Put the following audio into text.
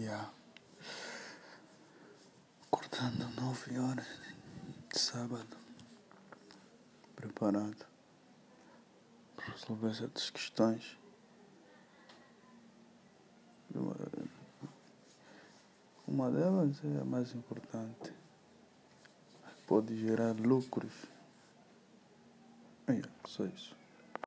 Yeah. Acordando nove horas de sábado. Preparado para resolver certas questões. Uma, delas é a mais importante. Pode gerar lucros. É, só isso.